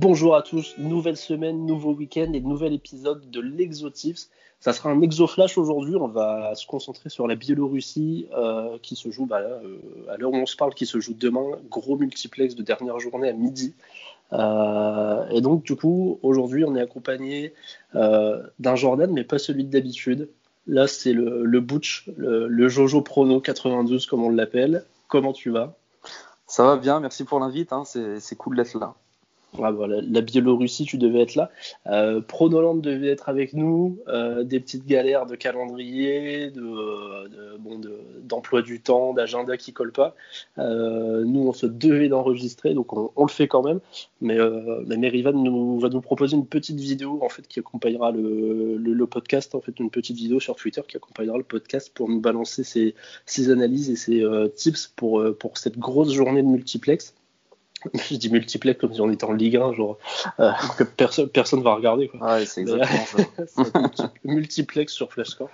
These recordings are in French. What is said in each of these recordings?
Bonjour à tous, nouvelle semaine, nouveau week-end et nouvel épisode de l'Exotifs. Ça sera un exo-flash aujourd'hui, on va se concentrer sur la Biélorussie euh, qui se joue, bah, euh, à l'heure où on se parle, qui se joue demain, gros multiplex de dernière journée à midi. Euh, et donc du coup, aujourd'hui on est accompagné d'un Jordan, mais pas celui d'habitude. Là c'est le, le Butch, le, Jojo Prono 92 comme on l'appelle. Comment tu vas? Ça va bien, merci pour l'invite, hein. c'est cool d'être là. Ah, la Biélorussie, tu devais être là. Euh, Pronoland devait être avec nous. Euh, des petites galères de calendrier, de, bon, d'emploi du temps, d'agenda qui colle pas. Euh, nous, on se devait d'enregistrer, donc on, le fait quand même. Mais, euh, Merivan nous, va nous proposer une petite vidéo en fait qui accompagnera le, podcast, en fait une petite vidéo sur Twitter qui accompagnera le podcast pour nous balancer ses, ses analyses et ses tips pour, pour cette grosse journée de multiplex. je dis multiplex comme si on était en Ligue 1, genre euh, que personne personne va regarder. Quoi. Ouais, c'est exactement ça. multiplex sur Flashscore.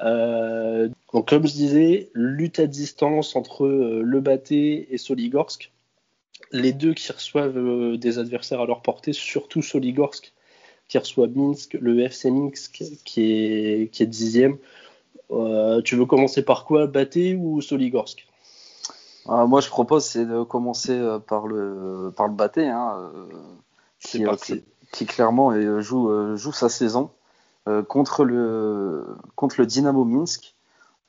Euh, donc comme je disais, lutte à distance entre euh, le Baté et Soligorsk. Les deux qui reçoivent euh, des adversaires à leur portée, surtout Soligorsk qui reçoit Minsk, le FC Minsk qui est qui est dixième. tu veux commencer par quoi, Baté ou Soligorsk? Ah, moi, je propose c'est de commencer euh, par le par le Baté, hein, euh, qui, euh, qui, qui, clairement joue joue sa saison contre le contre le Dynamo Minsk.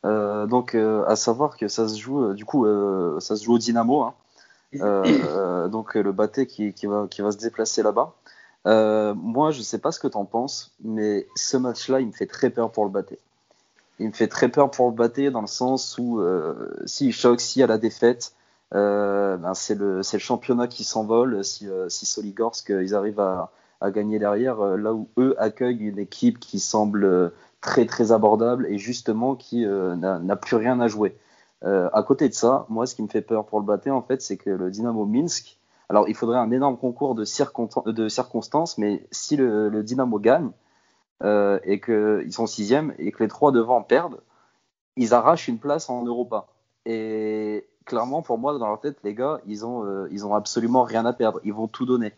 donc, à savoir que ça se joue du coup ça se joue au Dynamo. Hein. donc le Baté qui, qui, va qui va se déplacer là-bas. moi, je sais pas ce que tu en penses, mais ce match-là, il me fait très peur pour le Baté il me fait très peur pour le battre dans le sens où euh, s'il choque, s'il y a la défaite, euh, ben c'est le, le, championnat qui s'envole. Si, euh, si Soligorsk euh, ils arrivent à, à gagner derrière, euh, là où eux accueillent une équipe qui semble très très abordable et justement qui n'a plus rien à jouer. à côté de ça, moi ce qui me fait peur pour le battre en fait, c'est que le Dynamo Minsk, alors il faudrait un énorme concours de, de circonstances, mais si le, le Dynamo gagne, euh, et qu'ils sont sixième et que les trois devant perdent, ils arrachent une place en Europa. Et clairement, pour moi, dans leur tête, les gars, ils ont, euh, ils ont absolument rien à perdre. Ils vont tout donner.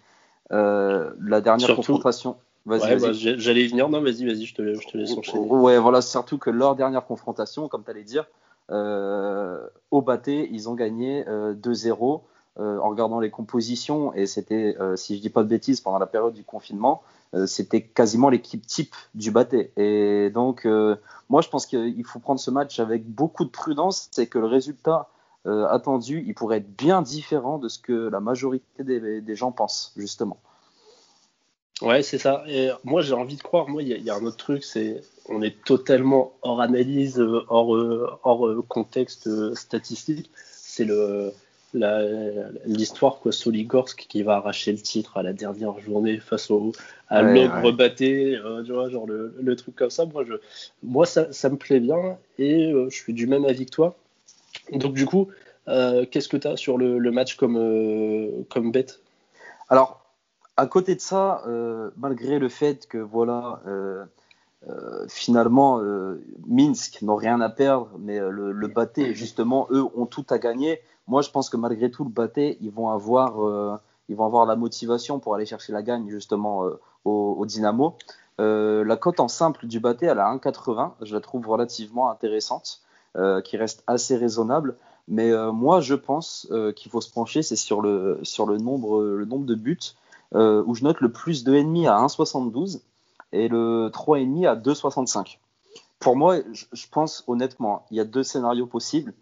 Euh, la dernière confrontation. Vas-y, bah, j'allais y venir. Non, vas-y, vas-y, je te, je te laisse enchaîner. Ouais, voilà, surtout que leur dernière confrontation, comme tu allais dire, au Baté, ils ont gagné 2-0 en regardant les compositions. Et c'était, si je dis pas de bêtises, pendant la période du confinement. Euh, c'était quasiment l'équipe type du Baté. Et donc, euh, moi, je pense qu'il faut prendre ce match avec beaucoup de prudence. C'est que le résultat euh, attendu, il pourrait être bien différent de ce que la majorité des, gens pensent, justement. Ouais, c'est ça. Et moi, j'ai envie de croire. Moi, il y, a un autre truc, c'est on est totalement hors analyse, hors, hors contexte statistique. C'est le l'histoire quoi Soligorsk qui va arracher le titre à la dernière journée face au à l'ogre batté euh, tu vois genre le, le, truc comme ça. Moi je moi ça, ça me plaît bien et euh, je suis du même avis que toi. Donc du coup euh, qu'est-ce que tu as sur le, le match comme comme bête? Alors à côté de ça malgré le fait que voilà finalement Minsk n'ont rien à perdre mais le, le batté justement eux ont tout à gagner moi, je pense que malgré tout, le Baté, ils vont avoir, euh, ils vont avoir la motivation pour aller chercher la gagne justement euh, au, Dynamo. Euh, la cote en simple du Baté, elle a 1,80. Je la trouve relativement intéressante, qui reste assez raisonnable. Mais moi, je pense qu'il faut se pencher, c'est sur le, sur le nombre, le nombre de buts, où je note le plus de ennemis à 1,72 et le 3,5 à 2,65. Pour moi, je pense honnêtement, il y a deux scénarios possibles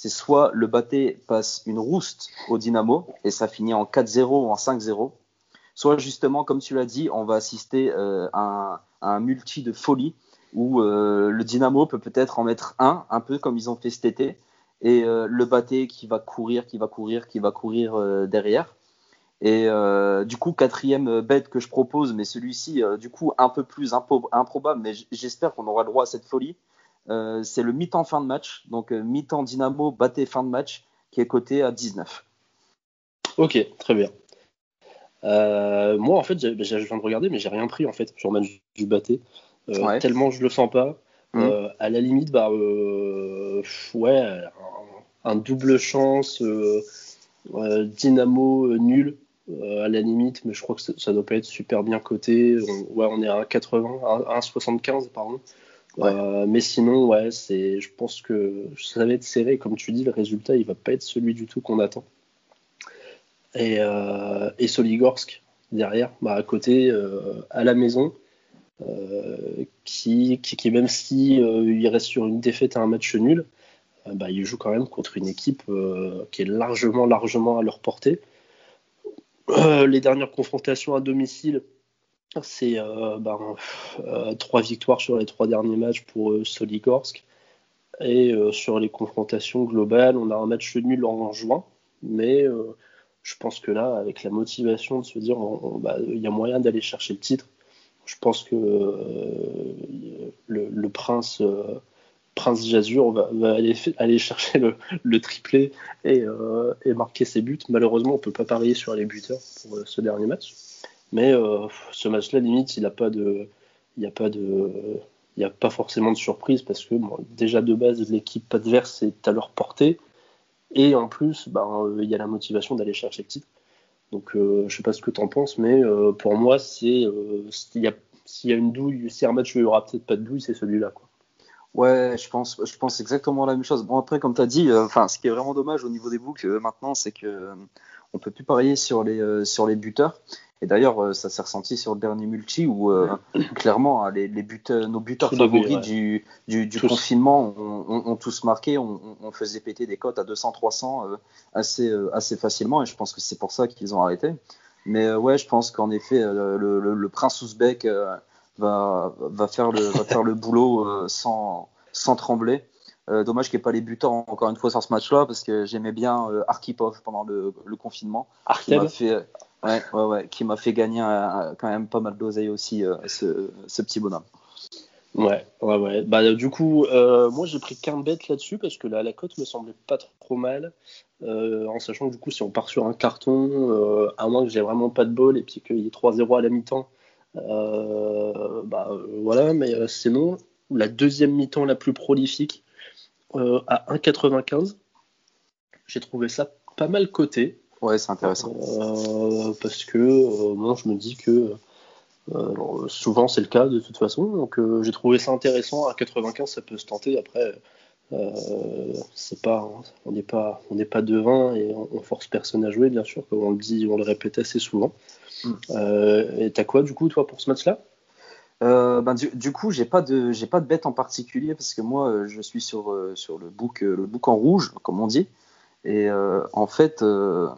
c'est soit le Baté passe une rouste au Dynamo et ça finit en 4-0 ou en 5-0, soit justement, comme tu l'as dit, on va assister euh, à, un, multi de folie où euh, le Dynamo peut peut-être en mettre un, un peu comme ils ont fait cet été, et euh, le Baté qui va courir, qui va courir, qui va courir derrière. Et du coup, quatrième bête que je propose, mais celui-ci, du coup, un peu plus improbable, mais j'espère qu'on aura le droit à cette folie. Euh, c'est le mi-temps fin de match. Donc euh, mi-temps Dynamo, Baté fin de match, qui est coté à 19. Ok, très bien. Euh, moi, en fait, je viens de regarder, mais j'ai rien pris en fait sur le match du Baté. Tellement je le sens pas. Mmh. à la limite, bah, ouais, un, double chance, Dynamo nul. À la limite, mais je crois que ça, ne doit pas être super bien coté. On, ouais, on est à 1,80, à 1,75 pardon. Euh, mais sinon, ouais, c'est, je pense que ça va être serré. Comme tu dis, le résultat, il va pas être celui du tout qu'on attend. Et, euh, et Soligorsk derrière, bah, à côté, euh, à la maison, qui, qui, même si il reste sur une défaite à un match nul, bah, il joue quand même contre une équipe qui est largement, largement à leur portée. Les dernières confrontations à domicile, c'est euh, ben, euh, trois victoires sur les trois derniers matchs pour euh, Soligorsk. Et sur les confrontations globales, on a un match nul en juin. Mais je pense que là, avec la motivation de se dire bah, il y a moyen d'aller chercher le titre, je pense que le, prince, prince Jazur va, aller, chercher le, triplé et, et, marquer ses buts. Malheureusement, on ne peut pas parier sur les buteurs pour ce dernier match. Mais euh, ce match-là, limite, il n'y a pas forcément de surprise parce que déjà de base, l'équipe adverse est à leur portée et en plus, ben, euh, il y a la motivation d'aller chercher le titre. Donc, euh, je sais pas ce que tu en penses, mais pour moi, s'il y, a une douille, si un match où il y aura peut-être pas de douille, c'est celui-là. Ouais, je pense, je pense exactement la même chose. Bon après, comme tu as dit, enfin, ce qui est vraiment dommage au niveau des books maintenant, c'est que on peut plus parier sur les sur les buteurs. Et d'ailleurs, euh, ça s'est ressenti sur le dernier multi où euh, clairement hein, les, les buteurs, nos buteurs favoris du, du, du confinement ont, tous marqué. On, on, faisait péter des cotes à 200-300 euh, assez, assez facilement et je pense que c'est pour ça qu'ils ont arrêté. Mais ouais, je pense qu'en effet, le, le, le, prince ouzbek va, va, faire le, va faire le boulot sans, sans trembler. dommage qu'il n'y ait pas les buteurs encore une fois sur ce match-là parce que j'aimais bien Arkipov pendant le, le confinement. Fait Ouais, ouais, ouais, qui m'a fait gagner quand même pas mal d'oseille aussi, euh, ce, ce, petit bonhomme. Ouais, ouais, ouais. Bah, du coup, euh, moi j'ai pris qu'un bet là-dessus parce que la, la cote me semblait pas trop mal. Euh, en sachant que du coup, si on part sur un carton, à moins que j'ai vraiment pas de bol et puis qu'il y ait 3-0 à la mi-temps, bah voilà, mais sinon, la deuxième mi-temps la plus prolifique à 1,95, j'ai trouvé ça pas mal coté. Ouais, c'est intéressant. Euh, parce que euh, moi, je me dis que euh, souvent c'est le cas de toute façon. Donc j'ai trouvé ça intéressant. À 95, ça peut se tenter. Après, c'est pas, on n'est pas, on n'est pas devin et on, force personne à jouer, bien sûr, comme on le dit, on le répète assez souvent. Mm. et t'as quoi du coup toi pour ce match-là? Ben, du, coup, j'ai pas de j'ai pas de bête en particulier parce que moi, je suis sur sur le book le book en rouge, comme on dit. Et euh, en fait, euh,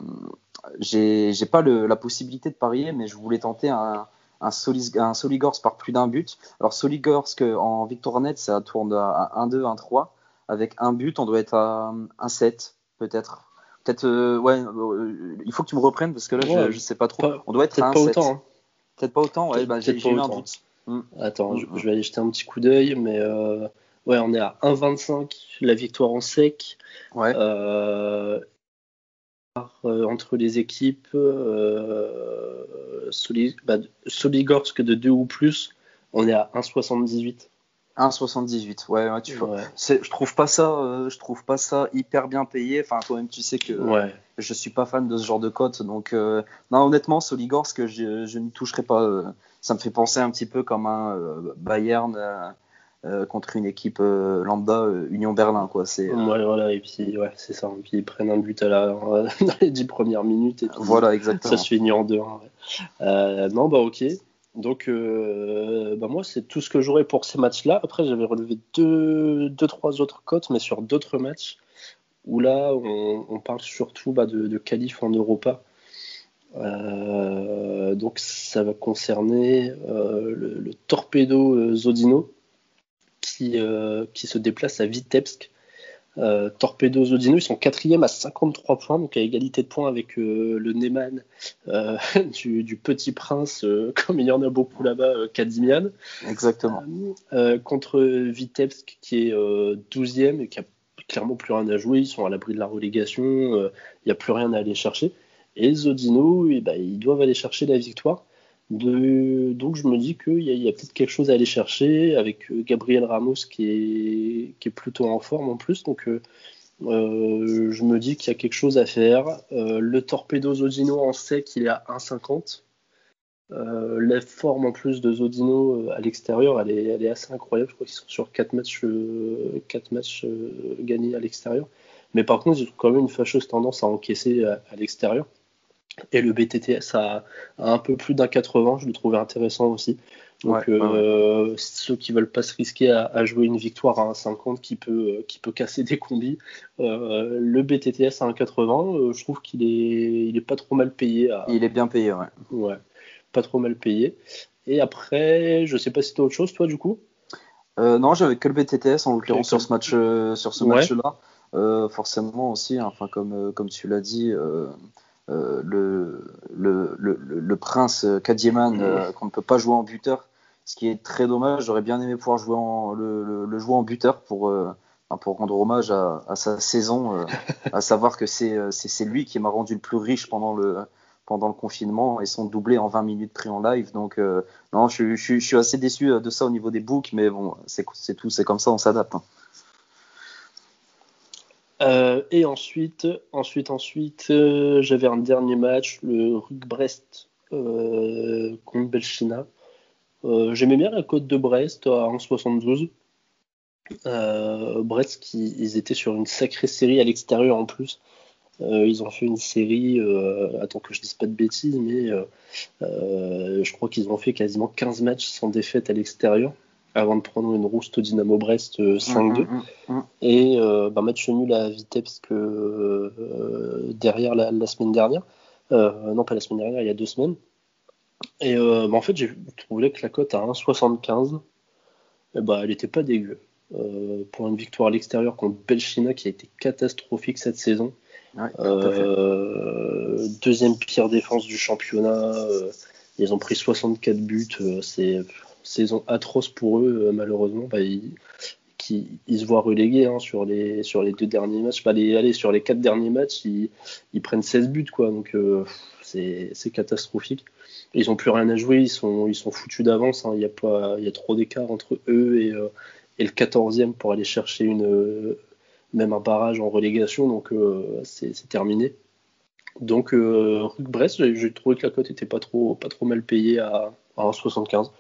j'ai pas le, la possibilité de parier, mais je voulais tenter un, un, Solis, un Soligorsk par plus d'un but. Alors Soligorsk en victoire nette, ça tourne à 1-2, 1-3. Avec un but, on doit être à 1-7, peut-être. Peut-être, euh, ouais, euh, il faut que tu me reprennes parce que là, je, je, sais pas trop. on doit être à 1-7. Peut-être pas autant. Hein. Peut-être pas autant, ouais, bah, j'ai eu un doute. Hmm. Attends, je, je, vais aller jeter un petit coup d'œil, mais euh, Ouais, on est à 1,25 la victoire en sec. Ouais. Entre les équipes, bah, Soligorsk de 2 ou plus, on est à 1,78. 1,78, ouais, ouais, tu vois. Je trouve pas ça, euh, je trouve pas ça hyper bien payé. Enfin, toi-même, tu sais que je suis pas fan de ce genre de cote, donc non, honnêtement, Soligorsk, je, je n'y toucherai pas. ça me fait penser un petit peu comme un Bayern euh, contre une équipe euh, lambda euh, Union Berlin quoi. C'est voilà et puis ouais c'est ça. Et puis ils prennent un but à la dans les dix premières minutes et voilà exactement. Ça se finit en deux non bah ok donc bah moi c'est tout ce que j'aurais pour ces matchs là après j'avais relevé deux, deux trois autres cotes mais sur d'autres matchs où là on, parle surtout bah, de, de qualif en Europa donc ça va concerner le, le, Torpedo Zodino euh, qui, se déplace à Vitebsk. Euh, Torpedo Zodino, ils sont quatrième à 53 points, donc à égalité de points avec euh, le Neyman du, Petit Prince, comme il y en a beaucoup là-bas, Kadimian. Exactement. contre Vitebsk qui est 12e et qui a clairement plus rien à jouer, ils sont à l'abri de la relégation, il n'y a plus rien à aller chercher. Et Zodino, eh ben, ils doivent aller chercher la victoire. Donc je me dis qu'il y a, a peut-être quelque chose à aller chercher avec euh, Gabriel Ramos qui est, plutôt en forme en plus. Donc euh, je me dis qu'il y a quelque chose à faire. le Torpedo Zodino en sec, il est à 1,50. la forme en plus de Zodino à l'extérieur, elle est, assez incroyable. Je crois qu'ils sont sur 4 matchs, 4 matchs gagnés à l'extérieur. Mais par contre, ils ont quand même une fâcheuse tendance à encaisser à, l'extérieur. Et le BTTS a, un peu plus d'un 80, je le trouvais intéressant aussi. Donc euh, ceux qui veulent pas se risquer à, jouer une victoire à 1,50 qui peut, qui peut casser des combis, euh, le BTTS à 1,80, euh, je trouve qu'il est, il est pas trop mal payé. Il est bien payé, ouais. Ouais, pas trop mal payé. Et après, je sais pas si as autre chose, toi, du coup? Non, j'avais que le BTTS en l'occurrence sur ce match, sur ce match-là. Euh, forcément aussi, hein, enfin comme, euh, comme tu l'as dit, euh, le, le, le, le, prince Kadieman qu'on ne peut pas jouer en buteur, ce qui est très dommage. J'aurais bien aimé pouvoir jouer en, le, jouer en buteur pour, pour rendre hommage à, à sa saison, à savoir que c'est lui qui m'a rendu le plus riche pendant le, pendant le confinement et son doublé en 20 minutes pris en live. Donc, non, je, je, je, suis assez déçu de ça au niveau des books, mais bon, c'est tout, c'est comme ça, on s'adapte. Hein. Euh, et ensuite, ensuite, ensuite, euh, j'avais un dernier match, le Rug Brest euh, contre Belchina. J'aimais bien la côte de Brest à 1,72. Brest, ils étaient sur une sacrée série à l'extérieur en plus. ils ont fait une série, attends que je dise pas de bêtises, mais je crois qu'ils ont fait quasiment 15 matchs sans défaite à l'extérieur avant de prendre une rouste au Dynamo Brest 5-2. Euh, mm, mm, mm, et euh, bah, match nul à Vitebsk euh, derrière la, semaine dernière. non, pas la semaine dernière, il y a deux semaines. Et bah, en fait, j'ai trouvé que la cote à 1,75, eh bah, elle n'était pas dégueu. pour une victoire à l'extérieur contre Belchina qui a été catastrophique cette saison. deuxième pire défense du championnat. ils ont pris 64 buts. c'est saison atroce pour eux, euh, malheureusement. Bah, ils, se voient relégués hein, sur, les, sur deux derniers matchs. Sur les quatre derniers matchs, ils, prennent 16 buts. Quoi, donc euh, c'est catastrophique. Ils n'ont plus rien à jouer, ils sont, ils sont foutus d'avance. Hein. Il y, a y a trop d'écart entre eux et, euh, le 14e pour aller chercher même un barrage en relégation. Donc c'est terminé. Donc Brest, j'ai trouvé que la cote était pas trop, mal payée à 1,75.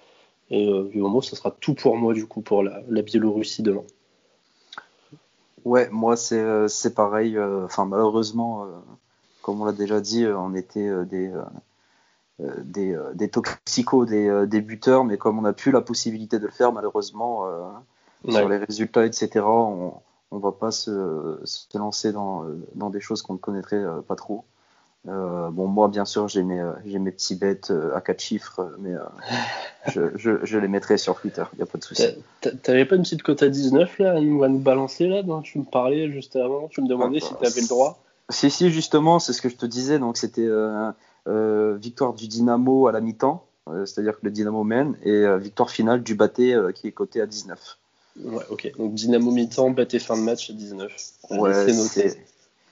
Et euh, du moment, ça sera tout pour moi, du coup, pour la, Biélorussie demain. Ouais, moi, c'est euh, pareil. Euh, enfin, malheureusement, comme on l'a déjà dit, on était des, des, des toxicos, des, des, buteurs, mais comme on n'a plus la possibilité de le faire, malheureusement, sur les résultats, etc., on ne va pas se, se lancer dans, dans, des choses qu'on ne connaîtrait pas trop. Euh, bon, moi, bien sûr, j'ai mes, euh, j'ai mes petits bêtes euh, à 4 chiffres, mais je, je, je, les mettrai sur Twitter, il n'y a pas de souci. T'avais pas une petite cote à 19 là, à nous, balancer là, dont tu me parlais juste avant, tu me demandais si tu avais le droit Si, si, justement, c'est ce que je te disais, donc c'était victoire du Dynamo à la mi-temps, c'est-à-dire que le Dynamo mène, et victoire finale du Baté qui est coté à 19. Ouais, ok, donc Dynamo mi-temps, Baté fin de match à 19. Ouais, c'est noté.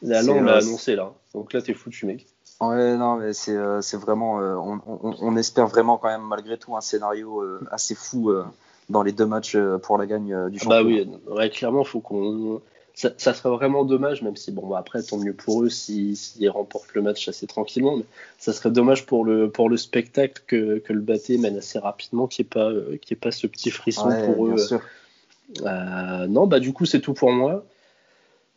La langue l'a annoncé là. Donc là, t'es foutu, mec. Ouais, non, mais c'est euh, vraiment. Euh, on, on, on, espère vraiment quand même, malgré tout, un scénario euh, assez fou dans les deux matchs pour la gagne du championnat. Bah oui, ouais, clairement, faut qu'on. Ça, ça, serait vraiment dommage, même si, bon, bah, après, tant mieux pour eux s'ils si, remportent le match assez tranquillement, mais ça serait dommage pour le, pour le spectacle que, que le Baté mène assez rapidement, qu'il n'y ait, pas, qu ait pas ce petit frisson pour eux. Sûr. non, bah, du coup, c'est tout pour moi.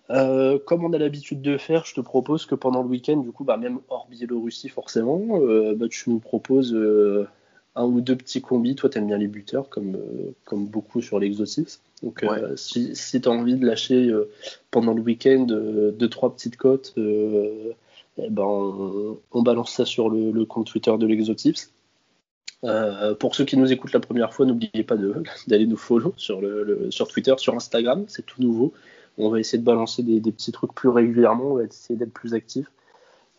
Euh, comme on a l'habitude de faire, je te propose que pendant le week-end, du coup, bah, même hors Biélorussie forcément, euh, bah, tu nous proposes euh, un ou deux petits combis. Toi, tu aimes bien les buteurs, comme, comme beaucoup sur l'exotisme. Donc, si, si tu as envie de lâcher pendant le week-end deux, trois petites cotes, eh ben, on, balance ça sur le, compte Twitter de l'exotips. pour ceux qui nous écoutent la première fois, n'oubliez pas d'aller nous follow sur, le, sur Twitter, sur Instagram, c'est tout nouveau. On va essayer de balancer des, petits trucs plus régulièrement, on va essayer d'être plus actif.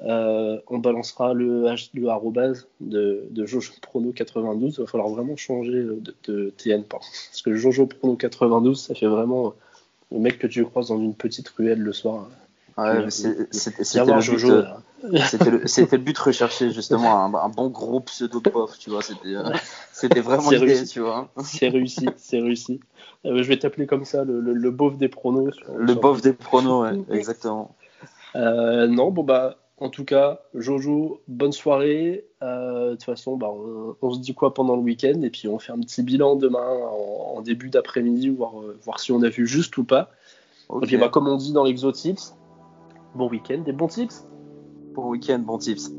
Euh, on balancera le, le arrobase de, de Jojo Prono 92. Il va falloir vraiment changer de, de TN. Parce que Jojo Prono 92, ça fait vraiment le mec que tu croises dans une petite ruelle le soir. Ouais, c'était le, Jojo, C'était le, but recherché, justement, un, bon gros pseudo pof, tu vois. C'était vraiment l'idée, tu vois. C'est réussi, c'est réussi. je vais t'appeler comme ça, le, le, beauf des pronos. le beauf des pronos, ouais, exactement. non, bon, bah, en tout cas, Jojo, bonne soirée. Euh, de toute façon, bah, on, se dit quoi pendant le week-end et puis on fait un petit bilan demain en, début d'après-midi, voir, euh, voir si on a vu juste ou pas. Ok, bah, comme on dit dans l'Exotips, bon week-end et bons tips. Bon week-end, bons tips.